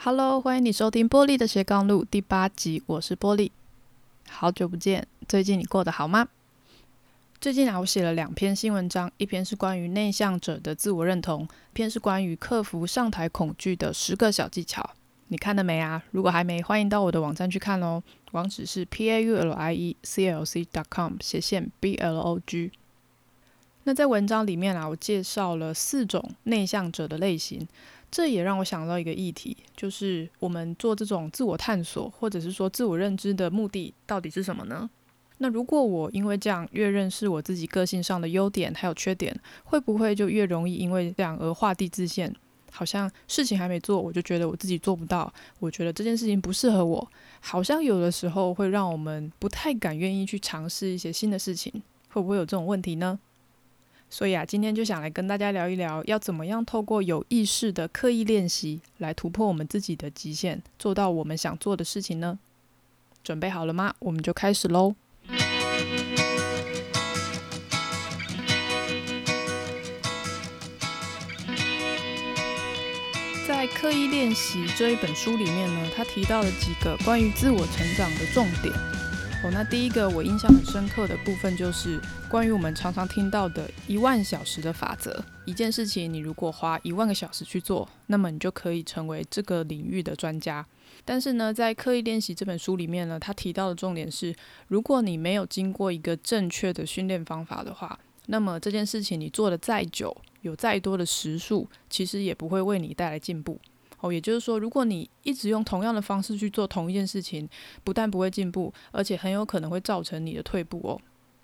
Hello，欢迎你收听波莉的斜杠路第八集，我是波莉。好久不见，最近你过得好吗？最近啊，我写了两篇新文章，一篇是关于内向者的自我认同，一篇是关于克服上台恐惧的十个小技巧。你看了没啊？如果还没，欢迎到我的网站去看哦。网址是 paulieclc.com 斜线 b l o g。那在文章里面啊，我介绍了四种内向者的类型。这也让我想到一个议题，就是我们做这种自我探索，或者是说自我认知的目的到底是什么呢？那如果我因为这样越认识我自己个性上的优点还有缺点，会不会就越容易因为这样而画地自限？好像事情还没做，我就觉得我自己做不到，我觉得这件事情不适合我，好像有的时候会让我们不太敢愿意去尝试一些新的事情，会不会有这种问题呢？所以啊，今天就想来跟大家聊一聊，要怎么样透过有意识的刻意练习，来突破我们自己的极限，做到我们想做的事情呢？准备好了吗？我们就开始喽！在《刻意练习》这一本书里面呢，他提到了几个关于自我成长的重点。哦，那第一个我印象很深刻的部分就是关于我们常常听到的一万小时的法则。一件事情，你如果花一万个小时去做，那么你就可以成为这个领域的专家。但是呢，在刻意练习这本书里面呢，他提到的重点是，如果你没有经过一个正确的训练方法的话，那么这件事情你做得再久，有再多的时数，其实也不会为你带来进步。哦，也就是说，如果你一直用同样的方式去做同一件事情，不但不会进步，而且很有可能会造成你的退步哦。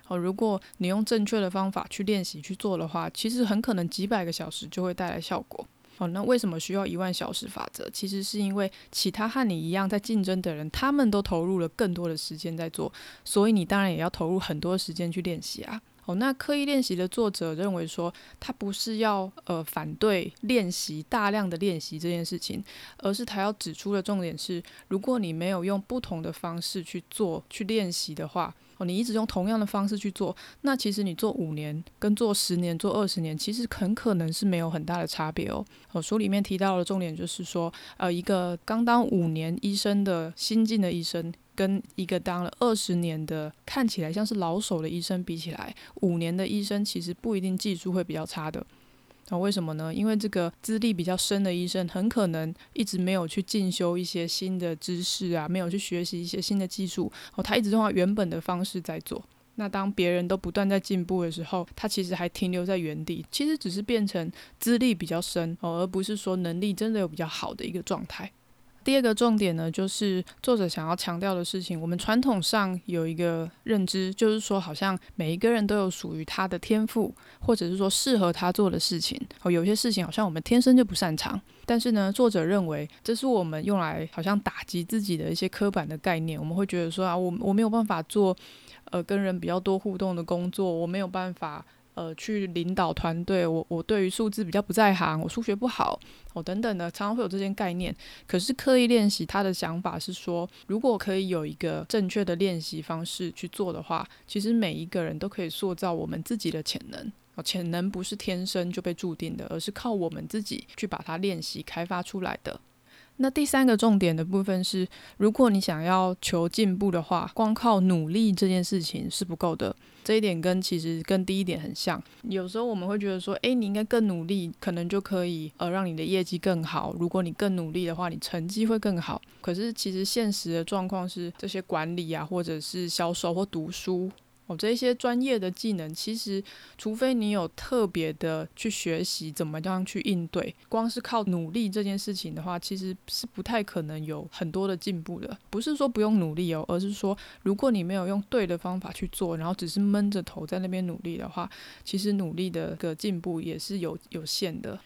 哦，如果你用正确的方法去练习去做的话，其实很可能几百个小时就会带来效果。哦，那为什么需要一万小时法则？其实是因为其他和你一样在竞争的人，他们都投入了更多的时间在做，所以你当然也要投入很多时间去练习啊。哦，那刻意练习的作者认为说，他不是要呃反对练习大量的练习这件事情，而是他要指出的重点是，如果你没有用不同的方式去做去练习的话，哦，你一直用同样的方式去做，那其实你做五年跟做十年、做二十年，其实很可能是没有很大的差别哦。哦，书里面提到的重点就是说，呃，一个刚当五年医生的新进的医生。跟一个当了二十年的看起来像是老手的医生比起来，五年的医生其实不一定技术会比较差的。那为什么呢？因为这个资历比较深的医生，很可能一直没有去进修一些新的知识啊，没有去学习一些新的技术，哦，他一直用他原本的方式在做。那当别人都不断在进步的时候，他其实还停留在原地，其实只是变成资历比较深哦，而不是说能力真的有比较好的一个状态。第二个重点呢，就是作者想要强调的事情。我们传统上有一个认知，就是说，好像每一个人都有属于他的天赋，或者是说适合他做的事情。哦，有些事情好像我们天生就不擅长。但是呢，作者认为这是我们用来好像打击自己的一些刻板的概念。我们会觉得说啊，我我没有办法做，呃，跟人比较多互动的工作，我没有办法。呃，去领导团队，我我对于数字比较不在行，我数学不好，哦等等的，常常会有这些概念。可是刻意练习，他的想法是说，如果可以有一个正确的练习方式去做的话，其实每一个人都可以塑造我们自己的潜能。潜能不是天生就被注定的，而是靠我们自己去把它练习开发出来的。那第三个重点的部分是，如果你想要求进步的话，光靠努力这件事情是不够的。这一点跟其实跟第一点很像。有时候我们会觉得说，诶，你应该更努力，可能就可以呃让你的业绩更好。如果你更努力的话，你成绩会更好。可是其实现实的状况是，这些管理啊，或者是销售或读书。哦，这些专业的技能，其实除非你有特别的去学习怎么样去应对，光是靠努力这件事情的话，其实是不太可能有很多的进步的。不是说不用努力哦，而是说如果你没有用对的方法去做，然后只是闷着头在那边努力的话，其实努力的个进步也是有有限的。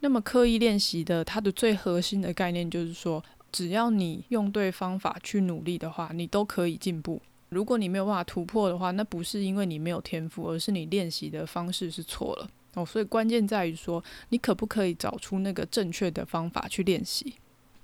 那么刻意练习的它的最核心的概念就是说，只要你用对方法去努力的话，你都可以进步。如果你没有办法突破的话，那不是因为你没有天赋，而是你练习的方式是错了哦。所以关键在于说，你可不可以找出那个正确的方法去练习？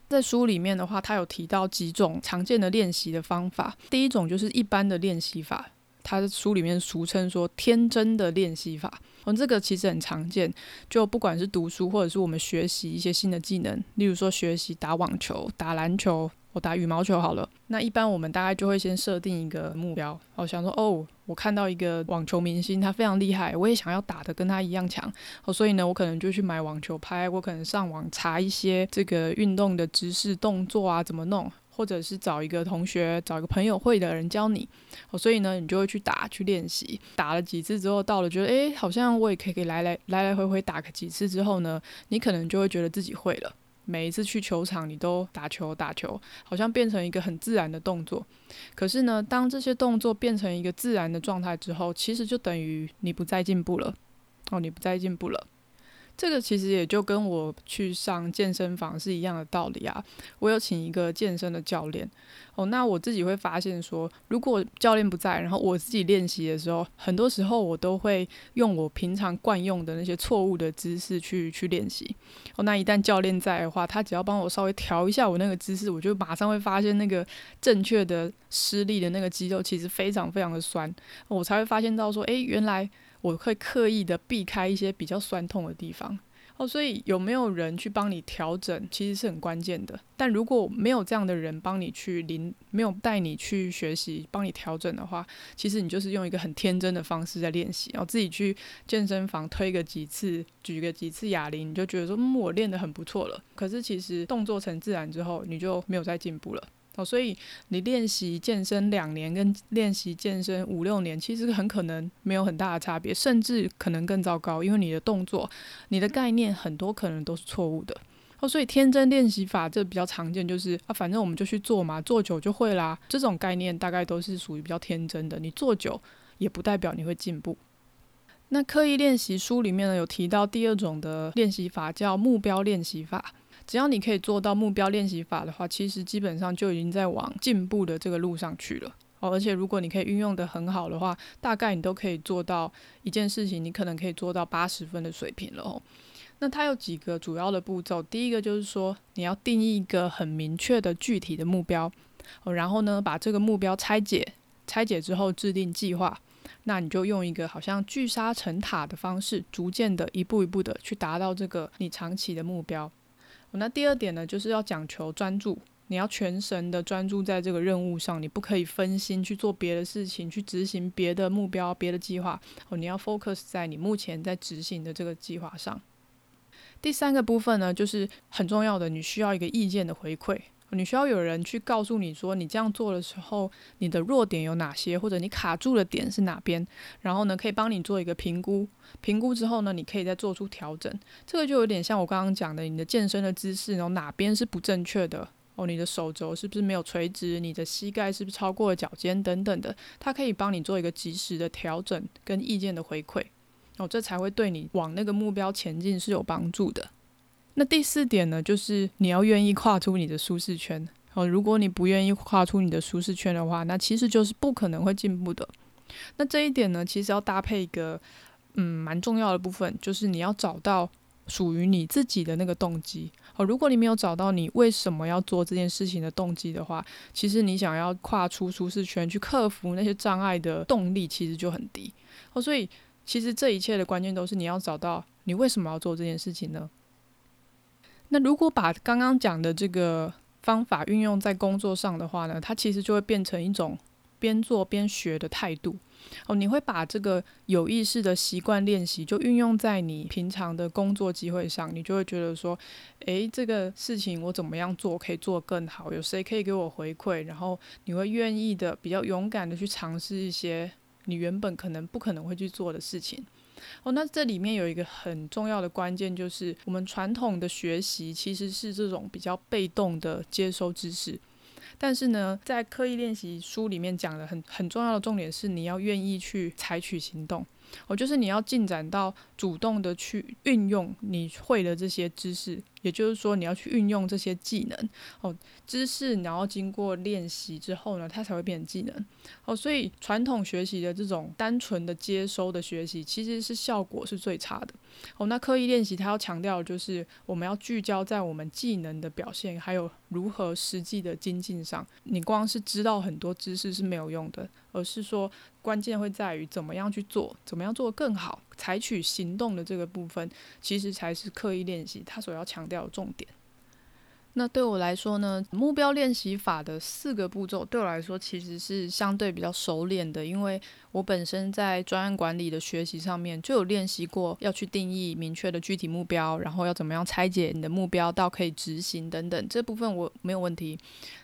在书里面的话，他有提到几种常见的练习的方法。第一种就是一般的练习法，他的书里面俗称说天真的练习法哦，这个其实很常见，就不管是读书或者是我们学习一些新的技能，例如说学习打网球、打篮球。我打羽毛球好了，那一般我们大概就会先设定一个目标，我想说，哦，我看到一个网球明星，他非常厉害，我也想要打得跟他一样强，哦，所以呢，我可能就去买网球拍，我可能上网查一些这个运动的知识、动作啊，怎么弄，或者是找一个同学、找一个朋友会的人教你，哦，所以呢，你就会去打、去练习，打了几次之后，到了觉得，诶，好像我也可以来来来来回回打个几次之后呢，你可能就会觉得自己会了。每一次去球场，你都打球打球，好像变成一个很自然的动作。可是呢，当这些动作变成一个自然的状态之后，其实就等于你不再进步了。哦，你不再进步了。这个其实也就跟我去上健身房是一样的道理啊。我有请一个健身的教练哦，那我自己会发现说，如果教练不在，然后我自己练习的时候，很多时候我都会用我平常惯用的那些错误的姿势去去练习哦。那一旦教练在的话，他只要帮我稍微调一下我那个姿势，我就马上会发现那个正确的施力的那个肌肉其实非常非常的酸，我才会发现到说，诶，原来。我会刻意的避开一些比较酸痛的地方哦，所以有没有人去帮你调整，其实是很关键的。但如果没有这样的人帮你去临，没有带你去学习，帮你调整的话，其实你就是用一个很天真的方式在练习，然后自己去健身房推个几次，举个几次哑铃，你就觉得说，嗯，我练得很不错了。可是其实动作成自然之后，你就没有再进步了。哦，所以你练习健身两年跟练习健身五六年，其实很可能没有很大的差别，甚至可能更糟糕，因为你的动作、你的概念很多可能都是错误的。哦，所以天真练习法这比较常见，就是啊，反正我们就去做嘛，做久就会啦。这种概念大概都是属于比较天真的，你做久也不代表你会进步。那刻意练习书里面呢，有提到第二种的练习法，叫目标练习法。只要你可以做到目标练习法的话，其实基本上就已经在往进步的这个路上去了。哦，而且如果你可以运用得很好的话，大概你都可以做到一件事情，你可能可以做到八十分的水平了哦。那它有几个主要的步骤，第一个就是说你要定义一个很明确的具体的目标，然后呢，把这个目标拆解，拆解之后制定计划，那你就用一个好像聚沙成塔的方式，逐渐的一步一步的去达到这个你长期的目标。那第二点呢，就是要讲求专注，你要全神的专注在这个任务上，你不可以分心去做别的事情，去执行别的目标、别的计划。哦，你要 focus 在你目前在执行的这个计划上。第三个部分呢，就是很重要的，你需要一个意见的回馈。你需要有人去告诉你说，你这样做的时候，你的弱点有哪些，或者你卡住的点是哪边，然后呢，可以帮你做一个评估。评估之后呢，你可以再做出调整。这个就有点像我刚刚讲的，你的健身的姿势，然后哪边是不正确的哦，你的手肘是不是没有垂直，你的膝盖是不是超过了脚尖等等的，它可以帮你做一个及时的调整跟意见的回馈哦，这才会对你往那个目标前进是有帮助的。那第四点呢，就是你要愿意跨出你的舒适圈哦。如果你不愿意跨出你的舒适圈的话，那其实就是不可能会进步的。那这一点呢，其实要搭配一个嗯蛮重要的部分，就是你要找到属于你自己的那个动机哦。如果你没有找到你为什么要做这件事情的动机的话，其实你想要跨出舒适圈去克服那些障碍的动力其实就很低哦。所以其实这一切的关键都是你要找到你为什么要做这件事情呢？那如果把刚刚讲的这个方法运用在工作上的话呢，它其实就会变成一种边做边学的态度哦。你会把这个有意识的习惯练习就运用在你平常的工作机会上，你就会觉得说，诶，这个事情我怎么样做可以做更好？有谁可以给我回馈？然后你会愿意的比较勇敢的去尝试一些你原本可能不可能会去做的事情。哦，那这里面有一个很重要的关键，就是我们传统的学习其实是这种比较被动的接收知识，但是呢，在刻意练习书里面讲的很很重要的重点是，你要愿意去采取行动。哦，就是你要进展到主动的去运用你会的这些知识，也就是说你要去运用这些技能。哦，知识然后经过练习之后呢，它才会变成技能。哦，所以传统学习的这种单纯的接收的学习，其实是效果是最差的。哦，那刻意练习它要强调就是我们要聚焦在我们技能的表现，还有如何实际的精进上。你光是知道很多知识是没有用的。而是说关键会在于怎么样去做，怎么样做得更好，采取行动的这个部分，其实才是刻意练习他所要强调的重点。那对我来说呢，目标练习法的四个步骤对我来说其实是相对比较熟练的，因为我本身在专案管理的学习上面就有练习过，要去定义明确的具体目标，然后要怎么样拆解你的目标到可以执行等等，这部分我没有问题。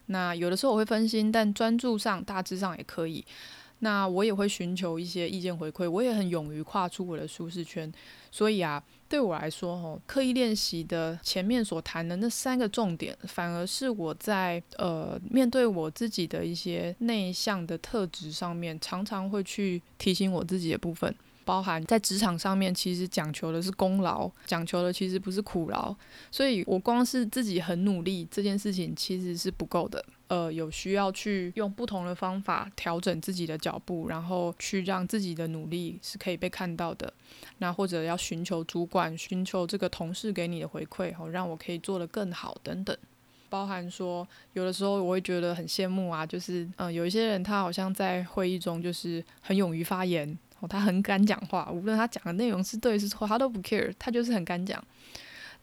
那有的时候我会分心，但专注上大致上也可以。那我也会寻求一些意见回馈，我也很勇于跨出我的舒适圈，所以啊。对我来说，吼，刻意练习的前面所谈的那三个重点，反而是我在呃面对我自己的一些内向的特质上面，常常会去提醒我自己的部分。包含在职场上面，其实讲求的是功劳，讲求的其实不是苦劳，所以我光是自己很努力这件事情其实是不够的，呃，有需要去用不同的方法调整自己的脚步，然后去让自己的努力是可以被看到的，那或者要寻求主管、寻求这个同事给你的回馈，好，让我可以做得更好等等。包含说，有的时候我会觉得很羡慕啊，就是嗯、有一些人他好像在会议中就是很勇于发言。他很敢讲话，无论他讲的内容是对是错，他都不 care，他就是很敢讲。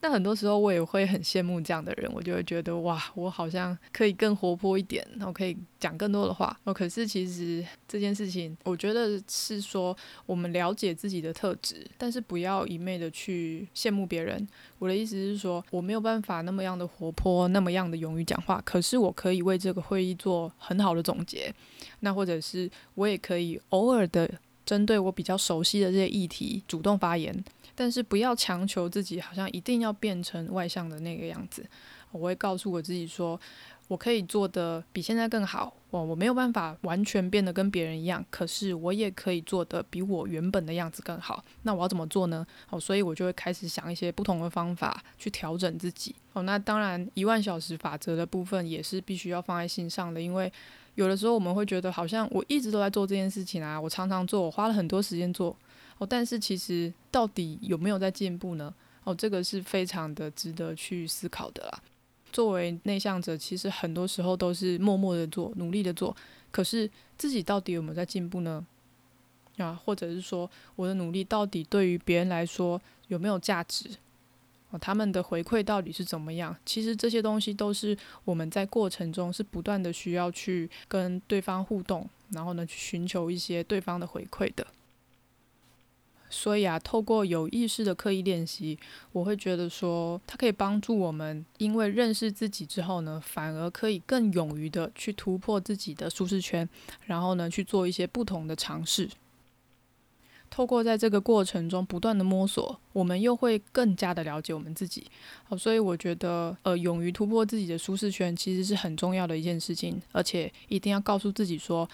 那很多时候我也会很羡慕这样的人，我就会觉得哇，我好像可以更活泼一点，然后可以讲更多的话。哦，可是其实这件事情，我觉得是说我们了解自己的特质，但是不要一昧的去羡慕别人。我的意思是说，我没有办法那么样的活泼，那么样的勇于讲话，可是我可以为这个会议做很好的总结。那或者是我也可以偶尔的。针对我比较熟悉的这些议题，主动发言，但是不要强求自己，好像一定要变成外向的那个样子。我会告诉我自己说，我可以做得比现在更好。我我没有办法完全变得跟别人一样，可是我也可以做得比我原本的样子更好。那我要怎么做呢？哦，所以我就会开始想一些不同的方法去调整自己。哦，那当然一万小时法则的部分也是必须要放在心上的，因为。有的时候我们会觉得好像我一直都在做这件事情啊，我常常做，我花了很多时间做哦，但是其实到底有没有在进步呢？哦，这个是非常的值得去思考的啦。作为内向者，其实很多时候都是默默的做，努力的做，可是自己到底有没有在进步呢？啊，或者是说我的努力到底对于别人来说有没有价值？哦他们的回馈到底是怎么样？其实这些东西都是我们在过程中是不断的需要去跟对方互动，然后呢，去寻求一些对方的回馈的。所以啊，透过有意识的刻意练习，我会觉得说，它可以帮助我们，因为认识自己之后呢，反而可以更勇于的去突破自己的舒适圈，然后呢，去做一些不同的尝试。透过在这个过程中不断的摸索，我们又会更加的了解我们自己。好，所以我觉得，呃，勇于突破自己的舒适圈，其实是很重要的一件事情。而且一定要告诉自己说，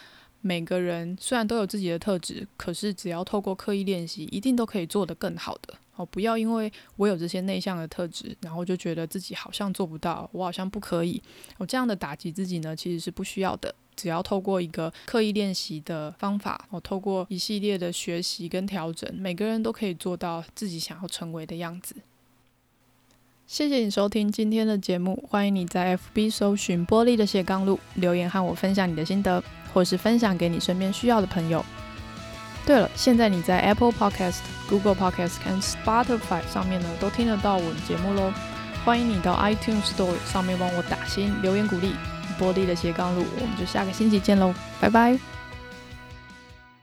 每个人虽然都有自己的特质，可是只要透过刻意练习，一定都可以做得更好的。哦，不要因为我有这些内向的特质，然后就觉得自己好像做不到，我好像不可以。我这样的打击自己呢，其实是不需要的。只要透过一个刻意练习的方法，我透过一系列的学习跟调整，每个人都可以做到自己想要成为的样子。谢谢你收听今天的节目，欢迎你在 FB 搜寻“玻璃的斜杠路”，留言和我分享你的心得，或是分享给你身边需要的朋友。对了，现在你在 Apple Podcast、Google Podcast 和 Spotify 上面呢，都听得到我的节目喽。欢迎你到 iTunes Store 上面帮我打新留言鼓励。玻璃的斜杠路，我们就下个星期见喽，拜拜。